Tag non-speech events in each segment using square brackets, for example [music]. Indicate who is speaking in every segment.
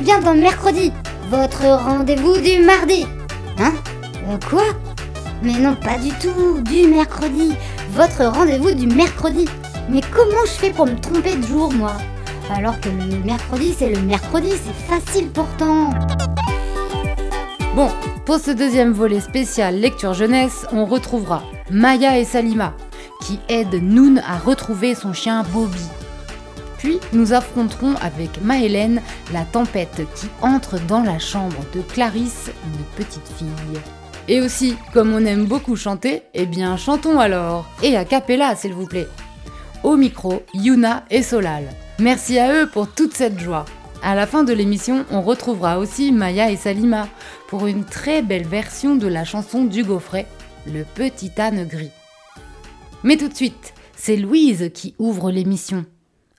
Speaker 1: Bien dans mercredi, votre rendez-vous du mardi. Hein Euh, Quoi Mais non, pas du tout, du mercredi. Votre rendez-vous du mercredi. Mais comment je fais pour me tromper de jour, moi Alors que le mercredi, c'est le mercredi, c'est facile pourtant.
Speaker 2: Bon, pour ce deuxième volet spécial lecture jeunesse, on retrouvera Maya et Salima, qui aident Noon à retrouver son chien Bobby. Puis nous affronterons avec Maëlène la tempête qui entre dans la chambre de Clarisse, une petite fille. Et aussi, comme on aime beaucoup chanter, eh bien chantons alors, et a cappella s'il vous plaît. Au micro, Yuna et Solal. Merci à eux pour toute cette joie. À la fin de l'émission, on retrouvera aussi Maya et Salima pour une très belle version de la chanson du Gaufret, Le Petit âne gris. Mais tout de suite, c'est Louise qui ouvre l'émission,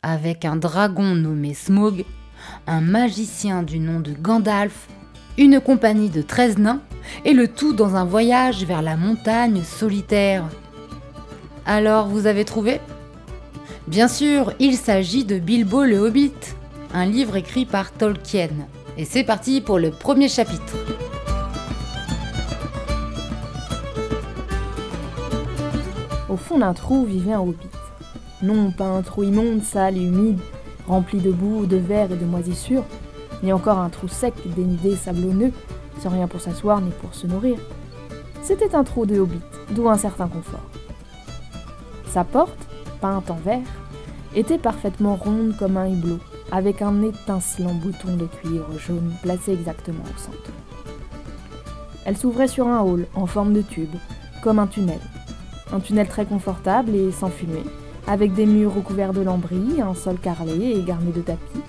Speaker 2: avec un dragon nommé Smog, un magicien du nom de Gandalf, une compagnie de 13 nains, et le tout dans un voyage vers la montagne solitaire. Alors, vous avez trouvé? Bien sûr, il s'agit de Bilbo le Hobbit, un livre écrit par Tolkien. Et c'est parti pour le premier chapitre.
Speaker 3: Au fond d'un trou vivait un hobbit. Non pas un trou immonde, sale et humide, rempli de boue, de verre et de moisissures, ni encore un trou sec, dénudé, sablonneux, sans rien pour s'asseoir ni pour se nourrir. C'était un trou de hobbit, d'où un certain confort. Sa porte, peinte en vert, était parfaitement ronde comme un hublot, avec un étincelant bouton de cuir jaune placé exactement au centre. Elle s'ouvrait sur un hall en forme de tube, comme un tunnel. Un tunnel très confortable et sans fumée, avec des murs recouverts de lambris, un sol carrelé et garni de tapis,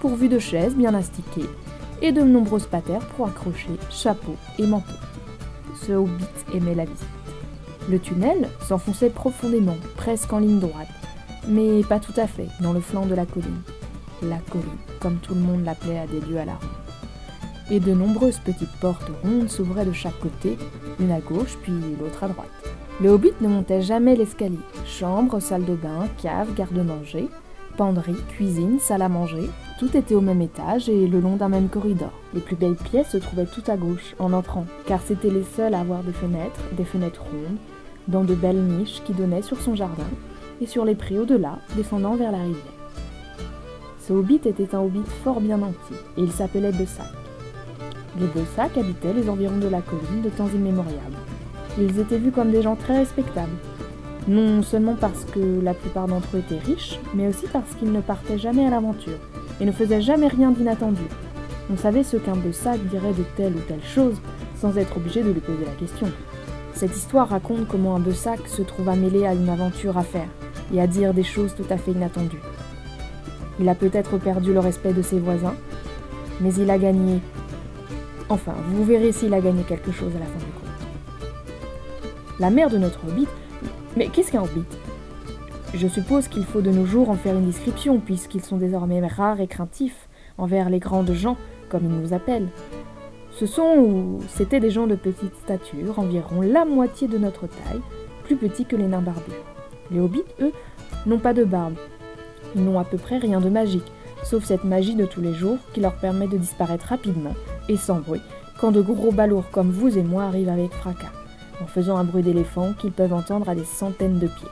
Speaker 3: pourvu de chaises bien astiquées, et de nombreuses patères pour accrocher chapeaux et manteaux. Ce hobbit aimait la visite. Le tunnel s'enfonçait profondément, presque en ligne droite, mais pas tout à fait, dans le flanc de la colline. La colline, comme tout le monde l'appelait à des lieux à la. Et de nombreuses petites portes rondes s'ouvraient de chaque côté, l'une à gauche puis l'autre à droite. Le hobbit ne montait jamais l'escalier. Chambre, salle de bain, cave, garde-manger, penderie, cuisine, salle à manger, tout était au même étage et le long d'un même corridor. Les plus belles pièces se trouvaient tout à gauche, en entrant, car c'étaient les seules à avoir des fenêtres, des fenêtres rondes, dans de belles niches qui donnaient sur son jardin, et sur les prés au-delà, descendant vers la rivière. Ce hobbit était un hobbit fort bien nanti, et il s'appelait Bessac. Les Bessac habitaient les environs de la colline de temps immémorial. Ils étaient vus comme des gens très respectables, non seulement parce que la plupart d'entre eux étaient riches, mais aussi parce qu'ils ne partaient jamais à l'aventure et ne faisaient jamais rien d'inattendu. On savait ce qu'un Bessac dirait de telle ou telle chose sans être obligé de lui poser la question. Cette histoire raconte comment un Bessac se trouva mêlé à une aventure à faire et à dire des choses tout à fait inattendues. Il a peut-être perdu le respect de ses voisins, mais il a gagné. Enfin, vous verrez s'il a gagné quelque chose à la fin du compte. La mère de notre hobbit. Mais qu'est-ce qu'un hobbit Je suppose qu'il faut de nos jours en faire une description, puisqu'ils sont désormais rares et craintifs envers les grandes gens, comme ils nous appellent. Ce sont ou c'étaient des gens de petite stature, environ la moitié de notre taille, plus petits que les nains barbus. Les hobbits, eux, n'ont pas de barbe. Ils n'ont à peu près rien de magique, sauf cette magie de tous les jours qui leur permet de disparaître rapidement et sans bruit quand de gros balourds comme vous et moi arrivent avec fracas, en faisant un bruit d'éléphant qu'ils peuvent entendre à des centaines de pieds.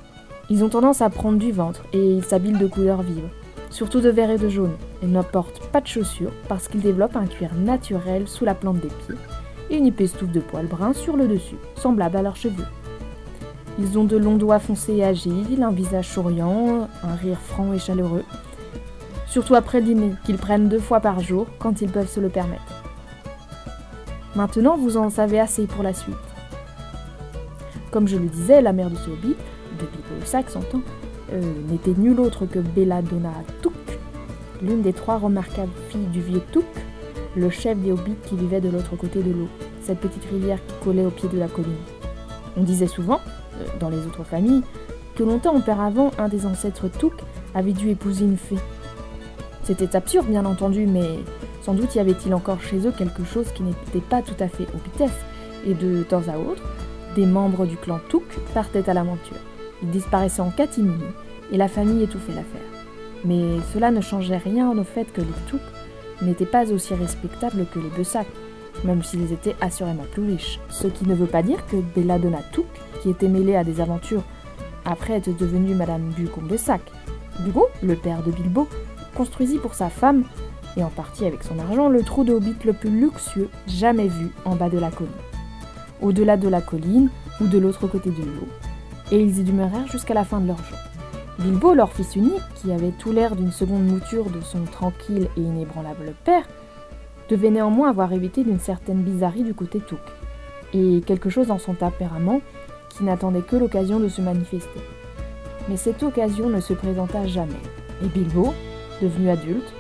Speaker 3: Ils ont tendance à prendre du ventre et ils s'habillent de couleurs vives, surtout de vert et de jaune. Ils ne portent pas de chaussures parce qu'ils développent un cuir naturel sous la plante des pieds et une épaisse touffe de poils bruns sur le dessus, semblable à leurs cheveux. Ils ont de longs doigts foncés et agiles, un visage souriant, un rire franc et chaleureux. Surtout après dîner, qu'ils prennent deux fois par jour quand ils peuvent se le permettre. Maintenant, vous en savez assez pour la suite. Comme je le disais, la mère de ce hobbit, de Pipo le Sac s'entend, euh, n'était nulle autre que Belladonna Touk, l'une des trois remarquables filles du vieux Touk, le chef des hobbits qui vivait de l'autre côté de l'eau, cette petite rivière qui collait au pied de la colline. On disait souvent, euh, dans les autres familles, que longtemps auparavant, un des ancêtres Touk avait dû épouser une fée. C'était absurde, bien entendu, mais sans doute y avait-il encore chez eux quelque chose qui n'était pas tout à fait hobbitesque, et de temps à autre, des membres du clan Touk partaient à l'aventure. Ils disparaissaient en catimini, et la famille étouffait l'affaire. Mais cela ne changeait rien au fait que les Touk n'étaient pas aussi respectables que les Bessac, même s'ils étaient assurément plus riches. Ce qui ne veut pas dire que Belladonna Touk, qui était mêlée à des aventures après être devenue Madame Bucombe-Sac, Bugon, le père de Bilbo, construisit pour sa femme, et en partie avec son argent, le trou de hobbit le plus luxueux jamais vu en bas de la colline. Au-delà de la colline, ou de l'autre côté de l'eau, et ils y demeurèrent jusqu'à la fin de leur jour. Bilbo, leur fils unique, qui avait tout l'air d'une seconde mouture de son tranquille et inébranlable père, devait néanmoins avoir évité d'une certaine bizarrerie du côté Touk, et quelque chose dans son tempérament qui n'attendait que l'occasion de se manifester. Mais cette occasion ne se présenta jamais, et Bilbo, devenu adulte,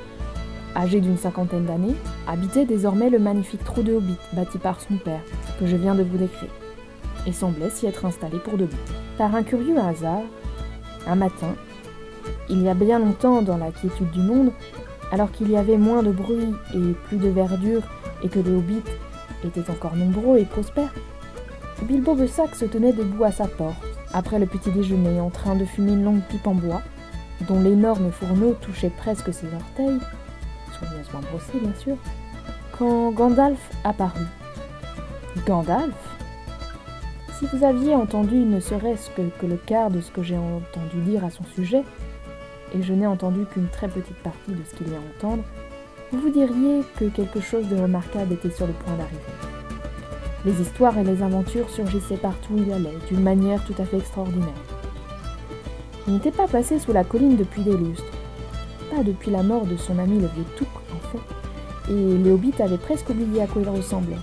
Speaker 3: âgé d'une cinquantaine d'années, habitait désormais le magnifique trou de Hobbit bâti par son père, que je viens de vous décrire, et semblait s'y être installé pour debout. Par un curieux hasard, un matin, il y a bien longtemps dans la quiétude du monde, alors qu'il y avait moins de bruit et plus de verdure, et que les hobbits étaient encore nombreux et prospères, Bilbo Bessac se tenait debout à sa porte, après le petit déjeuner, en train de fumer une longue pipe en bois, dont l'énorme fourneau touchait presque ses orteils, brossés bien sûr, quand Gandalf apparut. Gandalf? Si vous aviez entendu ne serait-ce que, le quart de ce que j'ai entendu dire à son sujet, et je n'ai entendu qu'une très petite partie de ce qu'il y a à entendre, vous vous diriez que quelque chose de remarquable était sur le point d'arriver. Les histoires et les aventures surgissaient partout où il allait, d'une manière tout à fait extraordinaire. Il n'était pas passé sous la colline depuis des lustres, pas depuis la mort de son ami le vieux Touk, et les hobbits avaient presque oublié à quoi il ressemblait.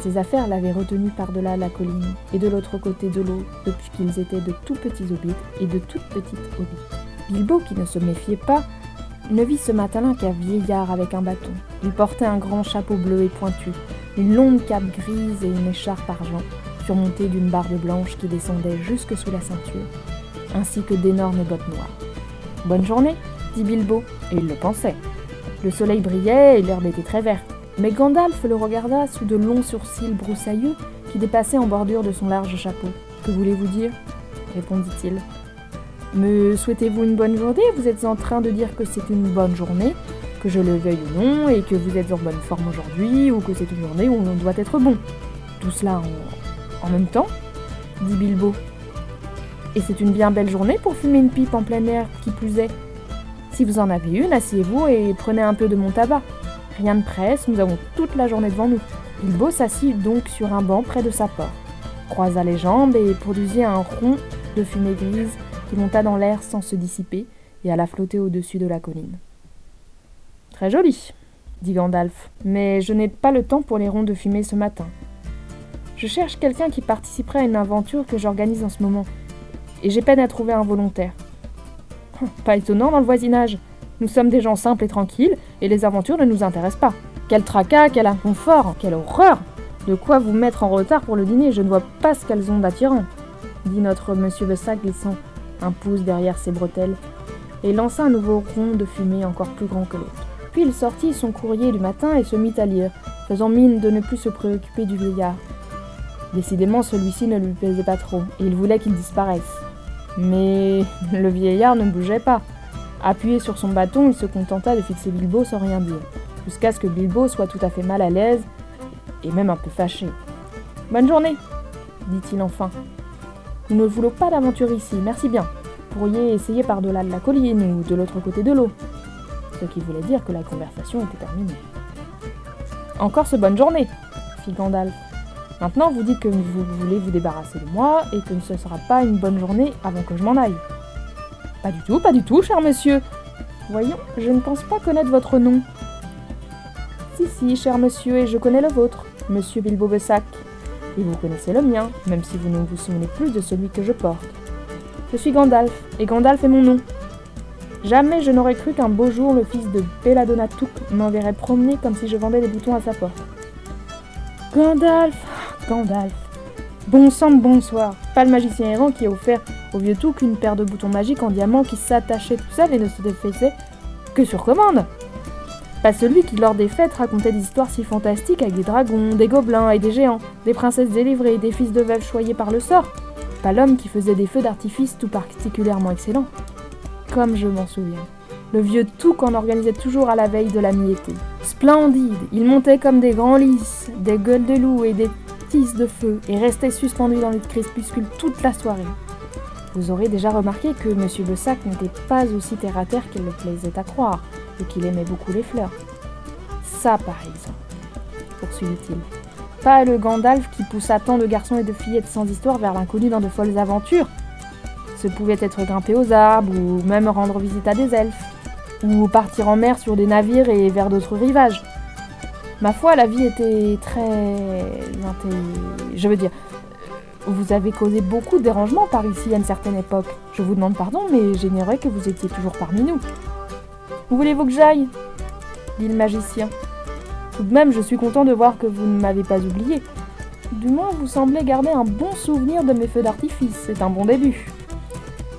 Speaker 3: Ses affaires l'avaient retenu par-delà la colline et de l'autre côté de l'eau depuis qu'ils étaient de tout petits hobbits et de toutes petites hobbits. Bilbo, qui ne se méfiait pas, ne vit ce matin-là qu'un vieillard avec un bâton. Il portait un grand chapeau bleu et pointu, une longue cape grise et une écharpe argent, surmontée d'une barbe blanche qui descendait jusque sous la ceinture, ainsi que d'énormes bottes noires. Bonne journée, dit Bilbo, et il le pensait. Le soleil brillait et l'herbe était très verte. Mais Gandalf le regarda sous de longs sourcils broussailleux qui dépassaient en bordure de son large chapeau. Que voulez-vous dire? répondit-il. Me souhaitez-vous une bonne journée? Vous êtes en train de dire que c'est une bonne journée, que je le veuille ou non, et que vous êtes en bonne forme aujourd'hui, ou que c'est une journée où on doit être bon. Tout cela en, en même temps? dit Bilbo. Et c'est une bien belle journée pour fumer une pipe en plein air, qui plus est. Si vous en avez une, asseyez-vous et prenez un peu de mon tabac. Rien ne presse, nous avons toute la journée devant nous. Bilbo s'assit donc sur un banc près de sa porte, croisa les jambes et produisit un rond de fumée grise qui monta dans l'air sans se dissiper et alla flotter au-dessus de la colline. Très joli, dit Gandalf, mais je n'ai pas le temps pour les ronds de fumée ce matin. Je cherche quelqu'un qui participerait à une aventure que j'organise en ce moment, et j'ai peine à trouver un volontaire. [laughs] Pas étonnant dans le voisinage. Nous sommes des gens simples et tranquilles, et les aventures ne nous intéressent pas. Quel tracas, quel inconfort, quelle horreur De quoi vous mettre en retard pour le dîner, je ne vois pas ce qu'elles ont d'attirant, dit notre monsieur Bessac glissant un pouce derrière ses bretelles, et lança un nouveau rond de fumée encore plus grand que l'autre. Puis il sortit son courrier du matin et se mit à lire, faisant mine de ne plus se préoccuper du vieillard. Décidément, celui-ci ne lui plaisait pas trop, et il voulait qu'il disparaisse. Mais le vieillard ne bougeait pas. Appuyé sur son bâton, il se contenta de fixer Bilbo sans rien dire, jusqu'à ce que Bilbo soit tout à fait mal à l'aise, et même un peu fâché. Bonne journée, dit-il enfin. Nous ne voulons pas d'aventure ici, merci bien. Pourriez essayer par-delà de la colline ou de l'autre côté de l'eau. Ce qui voulait dire que la conversation était terminée. Encore ce bonne journée, fit Gandalf. Maintenant, vous dites que vous voulez vous débarrasser de moi et que ce ne sera pas une bonne journée avant que je m'en aille. Pas du tout, pas du tout, cher monsieur. Voyons, je ne pense pas connaître votre nom. Si, si, cher monsieur, et je connais le vôtre, monsieur Bilbo Bessac. Et vous connaissez le mien, même si vous ne vous souvenez plus de celui que je porte. Je suis Gandalf, et Gandalf est mon nom. Jamais je n'aurais cru qu'un beau jour le fils de Belladonna Touk m'enverrait promener comme si je vendais des boutons à sa porte. Gandalf Gandalf Bon sang de bonsoir. Pas le magicien errant qui a offert au vieux Touk une paire de boutons magiques en diamant qui s'attachaient tout seul et ne se défaisaient que sur commande. Pas celui qui, lors des fêtes, racontait des histoires si fantastiques avec des dragons, des gobelins et des géants, des princesses délivrées, des fils de veuves choyés par le sort. Pas l'homme qui faisait des feux d'artifice tout particulièrement excellents. Comme je m'en souviens. Le vieux Touk en organisait toujours à la veille de la mi-été. Splendide, il montait comme des grands lys, des gueules de loup et des de feu, et restait suspendu dans le crépuscule toute la soirée. Vous aurez déjà remarqué que M. Le Sac n'était pas aussi terre à terre qu'il le plaisait à croire, et qu'il aimait beaucoup les fleurs. Ça, par exemple, poursuivit-il. Pas le Gandalf qui poussa tant de garçons et de fillettes sans histoire vers l'inconnu dans de folles aventures, ce pouvait être grimper aux arbres, ou même rendre visite à des elfes, ou partir en mer sur des navires et vers d'autres rivages. Ma foi, la vie était très... Je veux dire, vous avez causé beaucoup de dérangements par ici à une certaine époque. Je vous demande pardon, mais j'ignorais que vous étiez toujours parmi nous. Où voulez-vous que j'aille? Dit le magicien. Tout de même, je suis content de voir que vous ne m'avez pas oublié. Du moins, vous semblez garder un bon souvenir de mes feux d'artifice. C'est un bon début.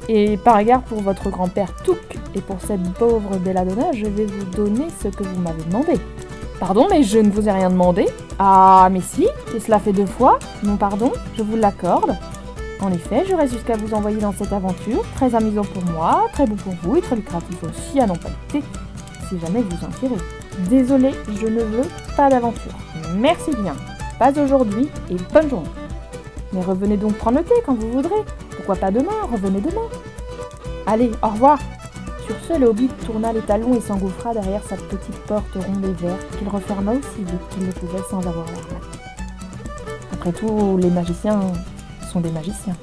Speaker 3: Et par égard pour votre grand-père Touk et pour cette pauvre Belladonna, je vais vous donner ce que vous m'avez demandé. Pardon, mais je ne vous ai rien demandé. Ah, mais si, et cela fait deux fois. Non, pardon, je vous l'accorde. En effet, je reste jusqu'à vous envoyer dans cette aventure, très amusant pour moi, très beau pour vous et très lucratif aussi à n'en pas douter, si jamais vous en tirez. Désolé, je ne veux pas d'aventure. Merci bien. Pas aujourd'hui et bonne journée. Mais revenez donc prendre le thé quand vous voudrez. Pourquoi pas demain? Revenez demain. Allez, au revoir. Sur ce, le hobbit tourna les talons et s'engouffra derrière sa petite porte ronde et verte qu'il referma aussi vite qu'il ne pouvait sans avoir l'air Après tout, les magiciens sont des magiciens.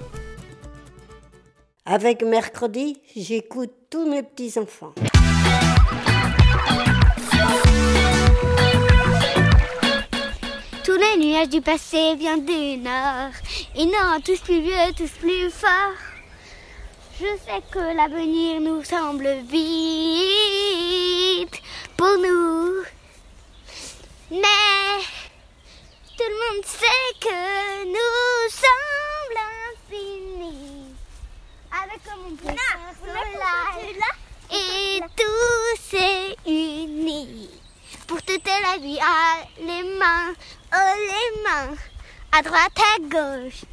Speaker 4: Avec mercredi, j'écoute tous mes petits-enfants.
Speaker 5: Tous les nuages du passé viennent du nord. Ils n'ont tous plus vieux, tous plus forts. Je sais que l'avenir nous semble vite pour nous. Mais tout le monde sait que nous sommes infinis. Avec mon soleil et tout s'est uni. Pour toute la vie, à les mains, oh les mains, à droite, à gauche.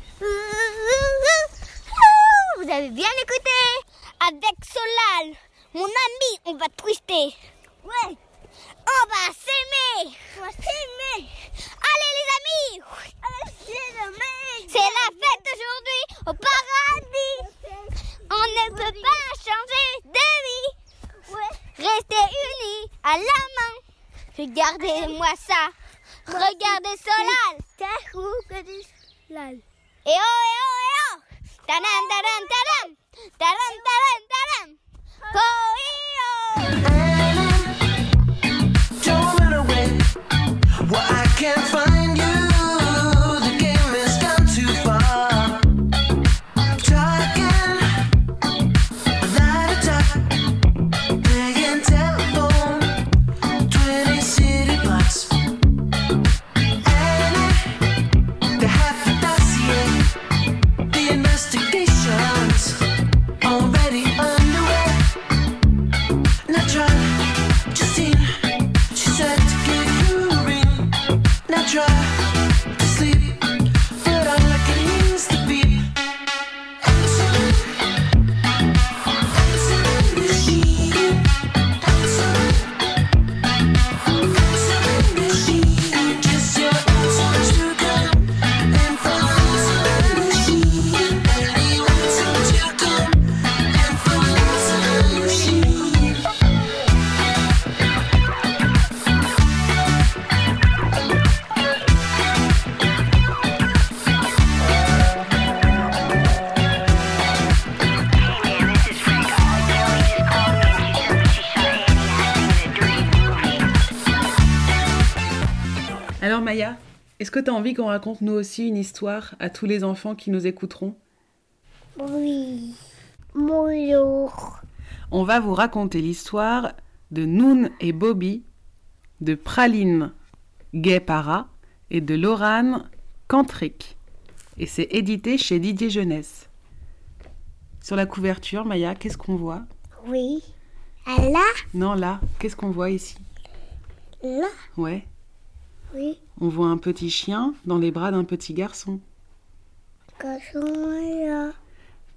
Speaker 5: Vous avez bien écouté Avec Solal, mon ami, on va twister. Ouais. On va s'aimer. On va s'aimer. Allez les amis. C'est la fête aujourd'hui au paradis. On ne peut pas changer de vie. Restez unis à la main. Regardez-moi ça. Regardez Solal. Et oh, et oh,
Speaker 6: ¡Tarán, tarán, tarán! ¡Tarán,
Speaker 7: tarán, tarán! ¡Coío! Que tu as envie qu'on raconte nous aussi une histoire à tous les enfants qui nous écouteront?
Speaker 5: Oui. Bonjour.
Speaker 8: On va vous raconter l'histoire de Noun et Bobby, de Praline Gay-Para et de Lorane Cantric. Et c'est édité chez Didier Jeunesse. Sur la couverture, Maya, qu'est-ce qu'on voit?
Speaker 5: Oui. Là?
Speaker 8: Non, là, qu'est-ce qu'on voit ici?
Speaker 5: Là?
Speaker 8: Ouais,
Speaker 5: Oui.
Speaker 8: on voit un petit chien dans les bras d'un petit garçon,
Speaker 5: là.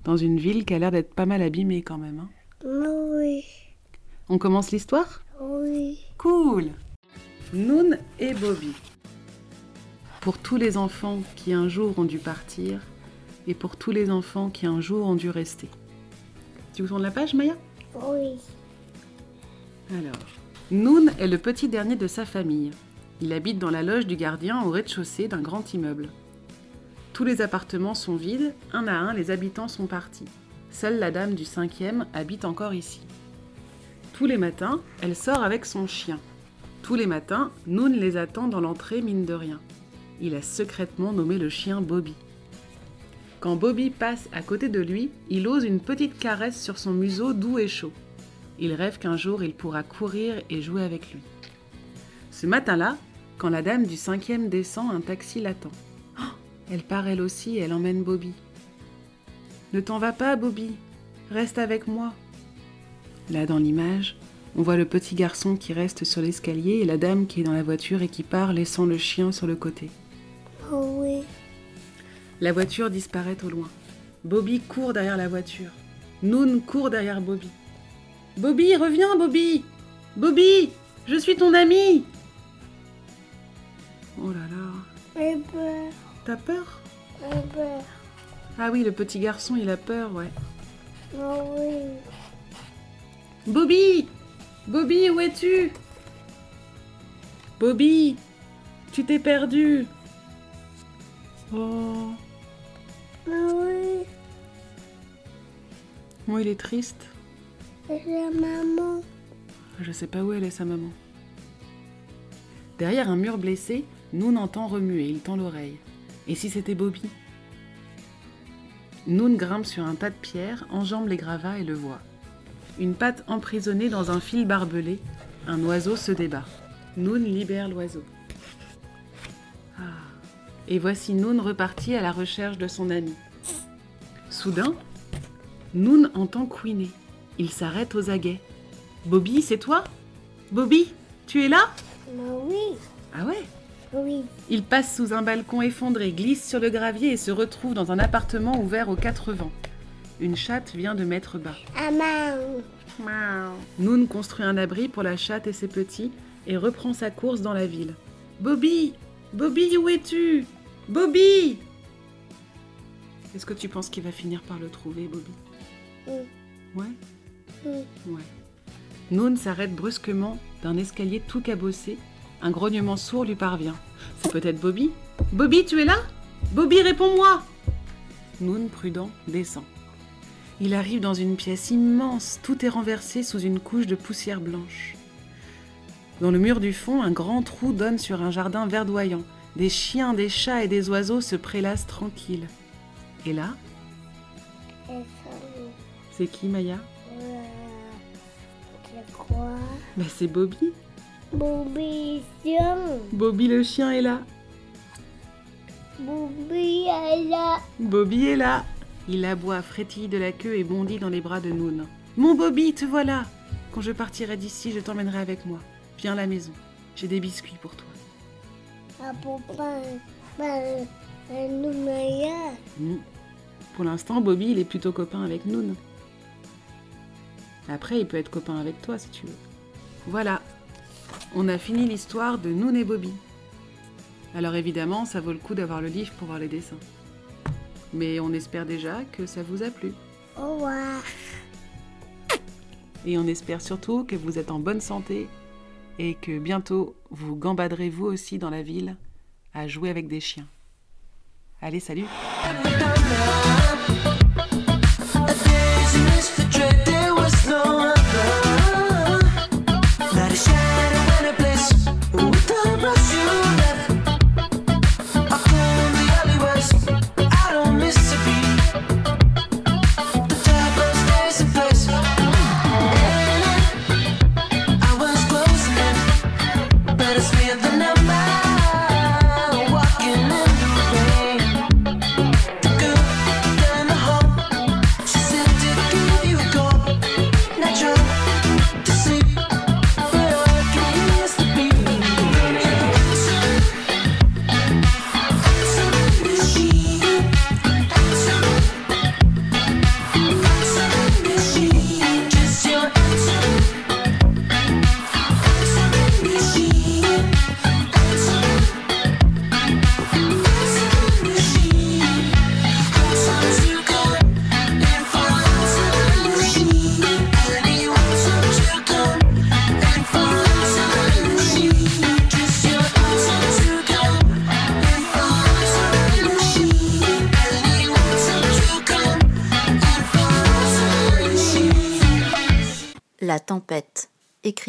Speaker 8: dans une ville qui a l'air d'être pas mal abîmée quand même. hein.
Speaker 5: Oui.
Speaker 8: On commence l'histoire?
Speaker 5: Oui.
Speaker 8: Cool Noun et Bobby. Pour tous les enfants qui un jour ont dû partir et pour tous les enfants qui un jour ont dû rester. Tu vous tournes la page, Maya?
Speaker 5: Oui.
Speaker 8: Alors, Noun est le petit dernier de sa famille. Il habite dans la loge du gardien au rez-de-chaussée d'un grand immeuble. Tous les appartements sont vides, un à un les habitants sont partis. Seule la dame du cinquième habite encore ici. Tous les matins, elle sort avec son chien. Tous les matins, Noun les attend dans l'entrée mine de rien. Il a secrètement nommé le chien Bobby. Quand Bobby passe à côté de lui, il ose une petite caresse sur son museau doux et chaud. Il rêve qu'un jour il pourra courir et jouer avec lui. Ce matin-là, quand la dame du cinquième descend, un taxi l'attend. Oh, elle part elle aussi et elle emmène Bobby. Ne t'en va pas, Bobby. Reste avec moi. Là, dans l'image, on voit le petit garçon qui reste sur l'escalier et la dame qui est dans la voiture et qui part, laissant le chien sur le côté.
Speaker 5: Oh oui.
Speaker 8: La voiture disparaît au loin. Bobby court derrière la voiture. Noun court derrière Bobby. Bobby, reviens, Bobby Bobby, je suis ton ami Oh là là,
Speaker 5: J'ai peur.
Speaker 8: t'as peur?
Speaker 5: J'ai peur.
Speaker 8: Ah oui, le petit garçon, il a peur, ouais.
Speaker 5: Oh oui.
Speaker 8: Bobby Bobby, où es-tu? Bobby, tu t'es perdu Oh,
Speaker 5: Oh oui.
Speaker 8: oh, il est triste.
Speaker 5: C'est la maman.
Speaker 8: Je sais pas où elle est sa maman. Derrière un mur blessé, Noun entend remuer, il tend l'oreille. Et si c'était Bobby? Noun grimpe sur un tas de pierres, enjambe les gravats et le voit. Une patte emprisonnée dans un fil barbelé, un oiseau se débat. Noun libère l'oiseau. Ah. Et voici Noun reparti à la recherche de son ami. Soudain, Noun entend couiner. Il s'arrête aux aguets. Bobby, c'est toi? Bobby, tu es là?
Speaker 5: Oh oui.
Speaker 8: Ah ouais?
Speaker 5: Oui.
Speaker 8: Il passe sous un balcon effondré, glisse sur le gravier et se retrouve dans un appartement ouvert aux quatre vents. Une chatte vient de mettre bas.
Speaker 5: Maman.
Speaker 8: Noun construit un abri pour la chatte et ses petits et reprend sa course dans la ville. Bobby Bobby, où es-tu? Bobby Est-ce que tu penses qu'il va finir par le trouver, Bobby?
Speaker 5: Mm.
Speaker 8: Ouais
Speaker 5: Mm.
Speaker 8: Ouais. Noun s'arrête brusquement d'un escalier tout cabossé. Un grognement sourd lui parvient. C'est peut-être Bobby Bobby, tu es là? Bobby, réponds-moi Noun, prudent, descend. Il arrive dans une pièce immense, tout est renversé sous une couche de poussière blanche. Dans le mur du fond, un grand trou donne sur un jardin verdoyant. Des chiens, des chats et des oiseaux se prélassent tranquilles. Et là, c'est qui Maya?
Speaker 5: C'est quoi?
Speaker 8: Ben c'est Bobby.
Speaker 5: Bobby, tiens.
Speaker 8: Bobby le chien est là.
Speaker 5: Bobby, elle a.
Speaker 8: Bobby est là. Il aboie, frétille de la queue et bondit dans les bras de Noun. Mon Bobby, te voilà Quand je partirai d'ici, je t'emmènerai avec moi. Viens à la maison. J'ai des biscuits pour toi.
Speaker 5: Un noumaya.
Speaker 8: Mm. Pour l'instant, Bobby, il est plutôt copain avec Noun. Après, il peut être copain avec toi si tu veux. Voilà. On a fini l'histoire de Noun et Bobby. Alors évidemment, ça vaut le coup d'avoir le livre pour voir les dessins. Mais on espère déjà que ça vous a plu.
Speaker 5: Au revoir.
Speaker 8: Et on espère surtout que vous êtes en bonne santé et que bientôt vous gambaderez vous aussi dans la ville à jouer avec des chiens. Allez, salut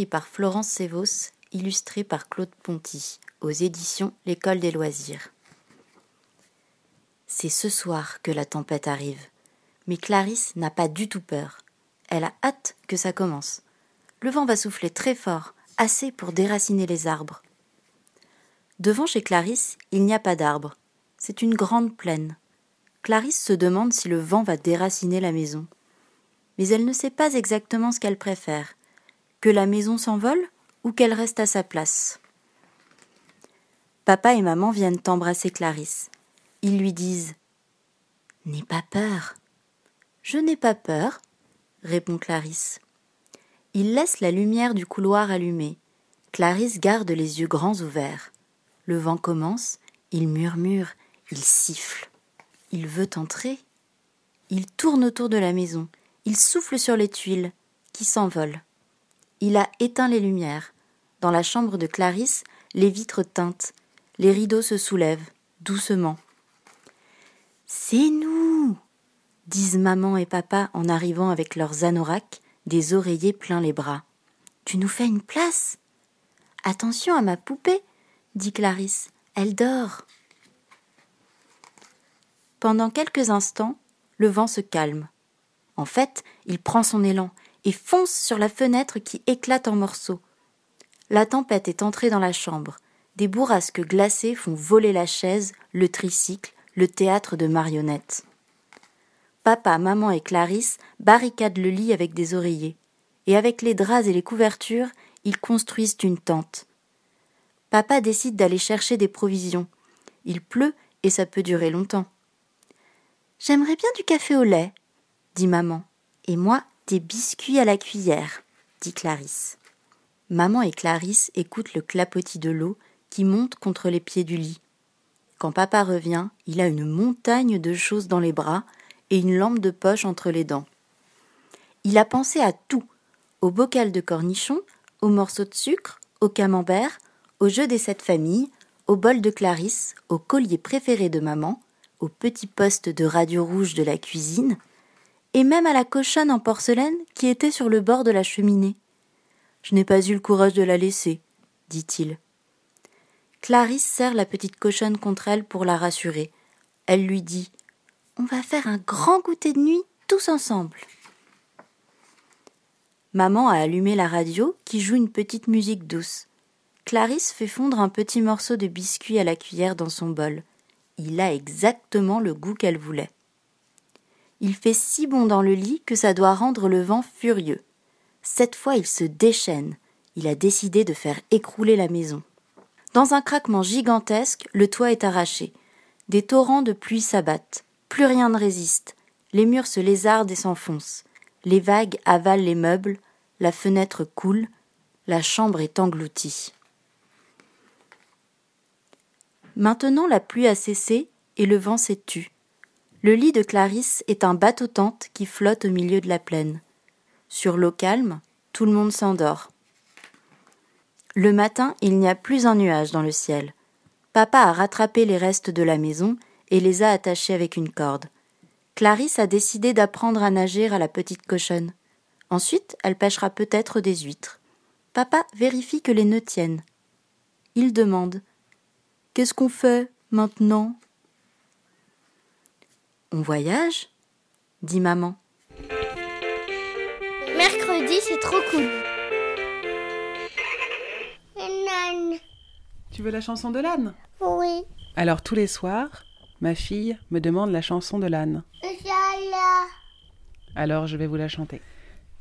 Speaker 9: par Florence Sévos, illustré par Claude Ponty, aux éditions L'École des loisirs. C'est ce soir que la tempête arrive. Mais Clarisse n'a pas du tout peur. Elle a hâte que ça commence. Le vent va souffler très fort, assez pour déraciner les arbres. Devant chez Clarisse, il n'y a pas d'arbres. C'est une grande plaine. Clarisse se demande si le vent va déraciner la maison. Mais elle ne sait pas exactement ce qu'elle préfère. Que la maison s'envole ou qu'elle reste à sa place. Papa et maman viennent embrasser Clarisse. Ils lui disent N'aie pas peur. Je n'ai pas peur, répond Clarisse. Ils laissent la lumière du couloir allumée. Clarisse garde les yeux grands ouverts. Le vent commence, il murmure, il siffle. Il veut entrer. Il tourne autour de la maison, il souffle sur les tuiles, qui s'envolent. Il a éteint les lumières. Dans la chambre de Clarisse, les vitres teintent, les rideaux se soulèvent, doucement. C'est nous disent maman et papa en arrivant avec leurs anoraks, des oreillers pleins les bras. Tu nous fais une place? Attention à ma poupée, dit Clarisse, elle dort. Pendant quelques instants, le vent se calme. En fait, il prend son élan et fonce sur la fenêtre qui éclate en morceaux. La tempête est entrée dans la chambre. Des bourrasques glacées font voler la chaise, le tricycle, le théâtre de marionnettes. Papa, maman et Clarisse barricadent le lit avec des oreillers, et avec les draps et les couvertures, ils construisent une tente. Papa décide d'aller chercher des provisions. Il pleut et ça peut durer longtemps. J'aimerais bien du café au lait, dit maman, et moi des biscuits à la cuillère, dit Clarisse. Maman et Clarisse écoutent le clapotis de l'eau qui monte contre les pieds du lit. Quand papa revient, il a une montagne de choses dans les bras et une lampe de poche entre les dents. Il a pensé à tout au bocal de cornichons, aux morceaux de sucre, au camembert, au jeu des sept familles, au bol de Clarisse, au collier préféré de maman, au petit poste de radio rouge de la cuisine, et même à la cochonne en porcelaine qui était sur le bord de la cheminée. Je n'ai pas eu le courage de la laisser, dit-il. Clarisse serre la petite cochonne contre elle pour la rassurer. Elle lui dit On va faire un grand goûter de nuit tous ensemble. Maman a allumé la radio qui joue une petite musique douce. Clarisse fait fondre un petit morceau de biscuit à la cuillère dans son bol. Il a exactement le goût qu'elle voulait. Il fait si bon dans le lit que ça doit rendre le vent furieux. Cette fois il se déchaîne. Il a décidé de faire écrouler la maison. Dans un craquement gigantesque, le toit est arraché. Des torrents de pluie s'abattent. Plus rien ne résiste. Les murs se lézardent et s'enfoncent. Les vagues avalent les meubles. La fenêtre coule. La chambre est engloutie. Maintenant la pluie a cessé et le vent s'est tu. Le lit de Clarisse est un bateau-tente qui flotte au milieu de la plaine. Sur l'eau calme, tout le monde s'endort. Le matin, il n'y a plus un nuage dans le ciel. Papa a rattrapé les restes de la maison et les a attachés avec une corde. Clarisse a décidé d'apprendre à nager à la petite cochonne. Ensuite, elle pêchera peut-être des huîtres. Papa vérifie que les nœuds tiennent. Il demande Qu'est-ce qu'on fait maintenant? On voyage? dit maman.
Speaker 5: Mercredi, c'est trop cool. Nan.
Speaker 8: Tu veux la chanson de l'âne
Speaker 5: Oui.
Speaker 8: Alors tous les soirs, ma fille me demande la chanson de l'âne. Alors je vais vous la chanter.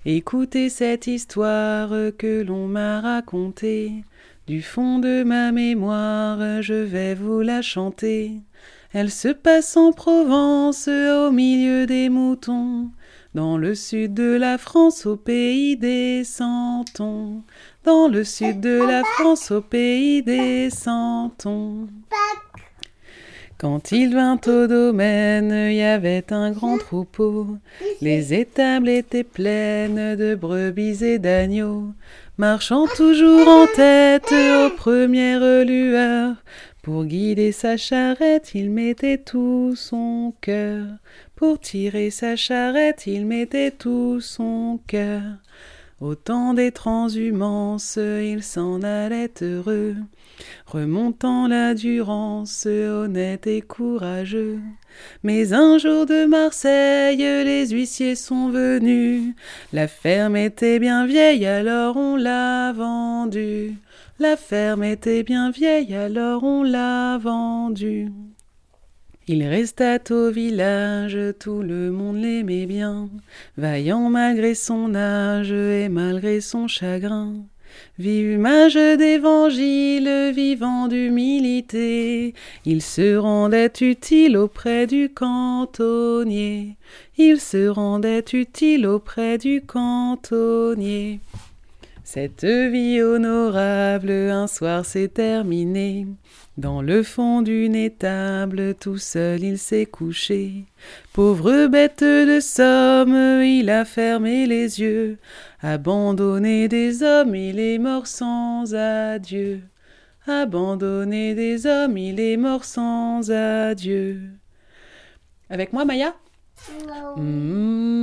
Speaker 8: Écoutez cette histoire que l'on m'a racontée. Du fond de ma mémoire, je vais vous la chanter. Elle se passe en Provence, au milieu des moutons. Dans le sud de la France, au pays des santons. Dans le sud de la France, au pays des santons. Quand il vint au domaine, il y avait un grand troupeau. Les étables étaient pleines de brebis et d'agneaux, marchant toujours en tête aux premières lueurs. Pour guider sa charrette, il mettait tout son cœur. Pour tirer sa charrette, il mettait tout son cœur. Au temps des transhumances, il s'en allait heureux, remontant la Durance, honnête et courageux. Mais un jour de Marseille, les huissiers sont venus. La ferme était bien vieille, alors on l'a vendue. La ferme était bien vieille, alors on l'a vendue. Il resta au village, tout le monde l'aimait bien, vaillant malgré son âge et malgré son chagrin. Vive image d'évangile, vivant d'humilité, il se rendait utile auprès du cantonnier. Il se rendait utile auprès du cantonnier. Cette vie honorable un soir s'est terminée. Dans le fond d'une étable, tout seul il s'est couché. Pauvre bête de somme, il a fermé les yeux, abandonné des hommes, il est mort sans adieu. Abandonné des hommes, il est mort sans adieu. Avec moi, Maya? Mmh, mmh.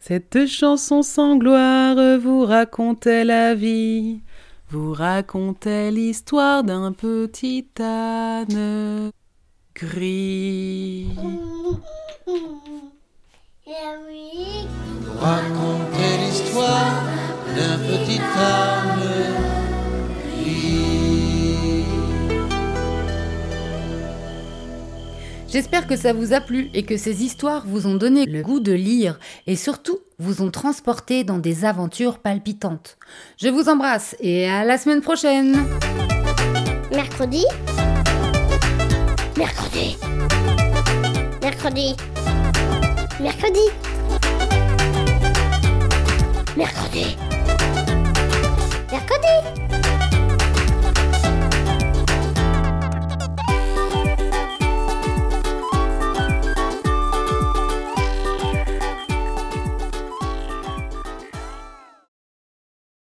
Speaker 8: Cette chanson sans gloire vous racontait la vie, vous racontait
Speaker 6: l'histoire d'un petit âne gris.
Speaker 2: J'espère que ça vous a plu et que ces histoires vous ont donné le goût de lire et surtout vous ont transporté dans des aventures palpitantes. Je vous embrasse et à la semaine prochaine.
Speaker 5: Mercredi. Mercredi. Mercredi. Mercredi. Mercredi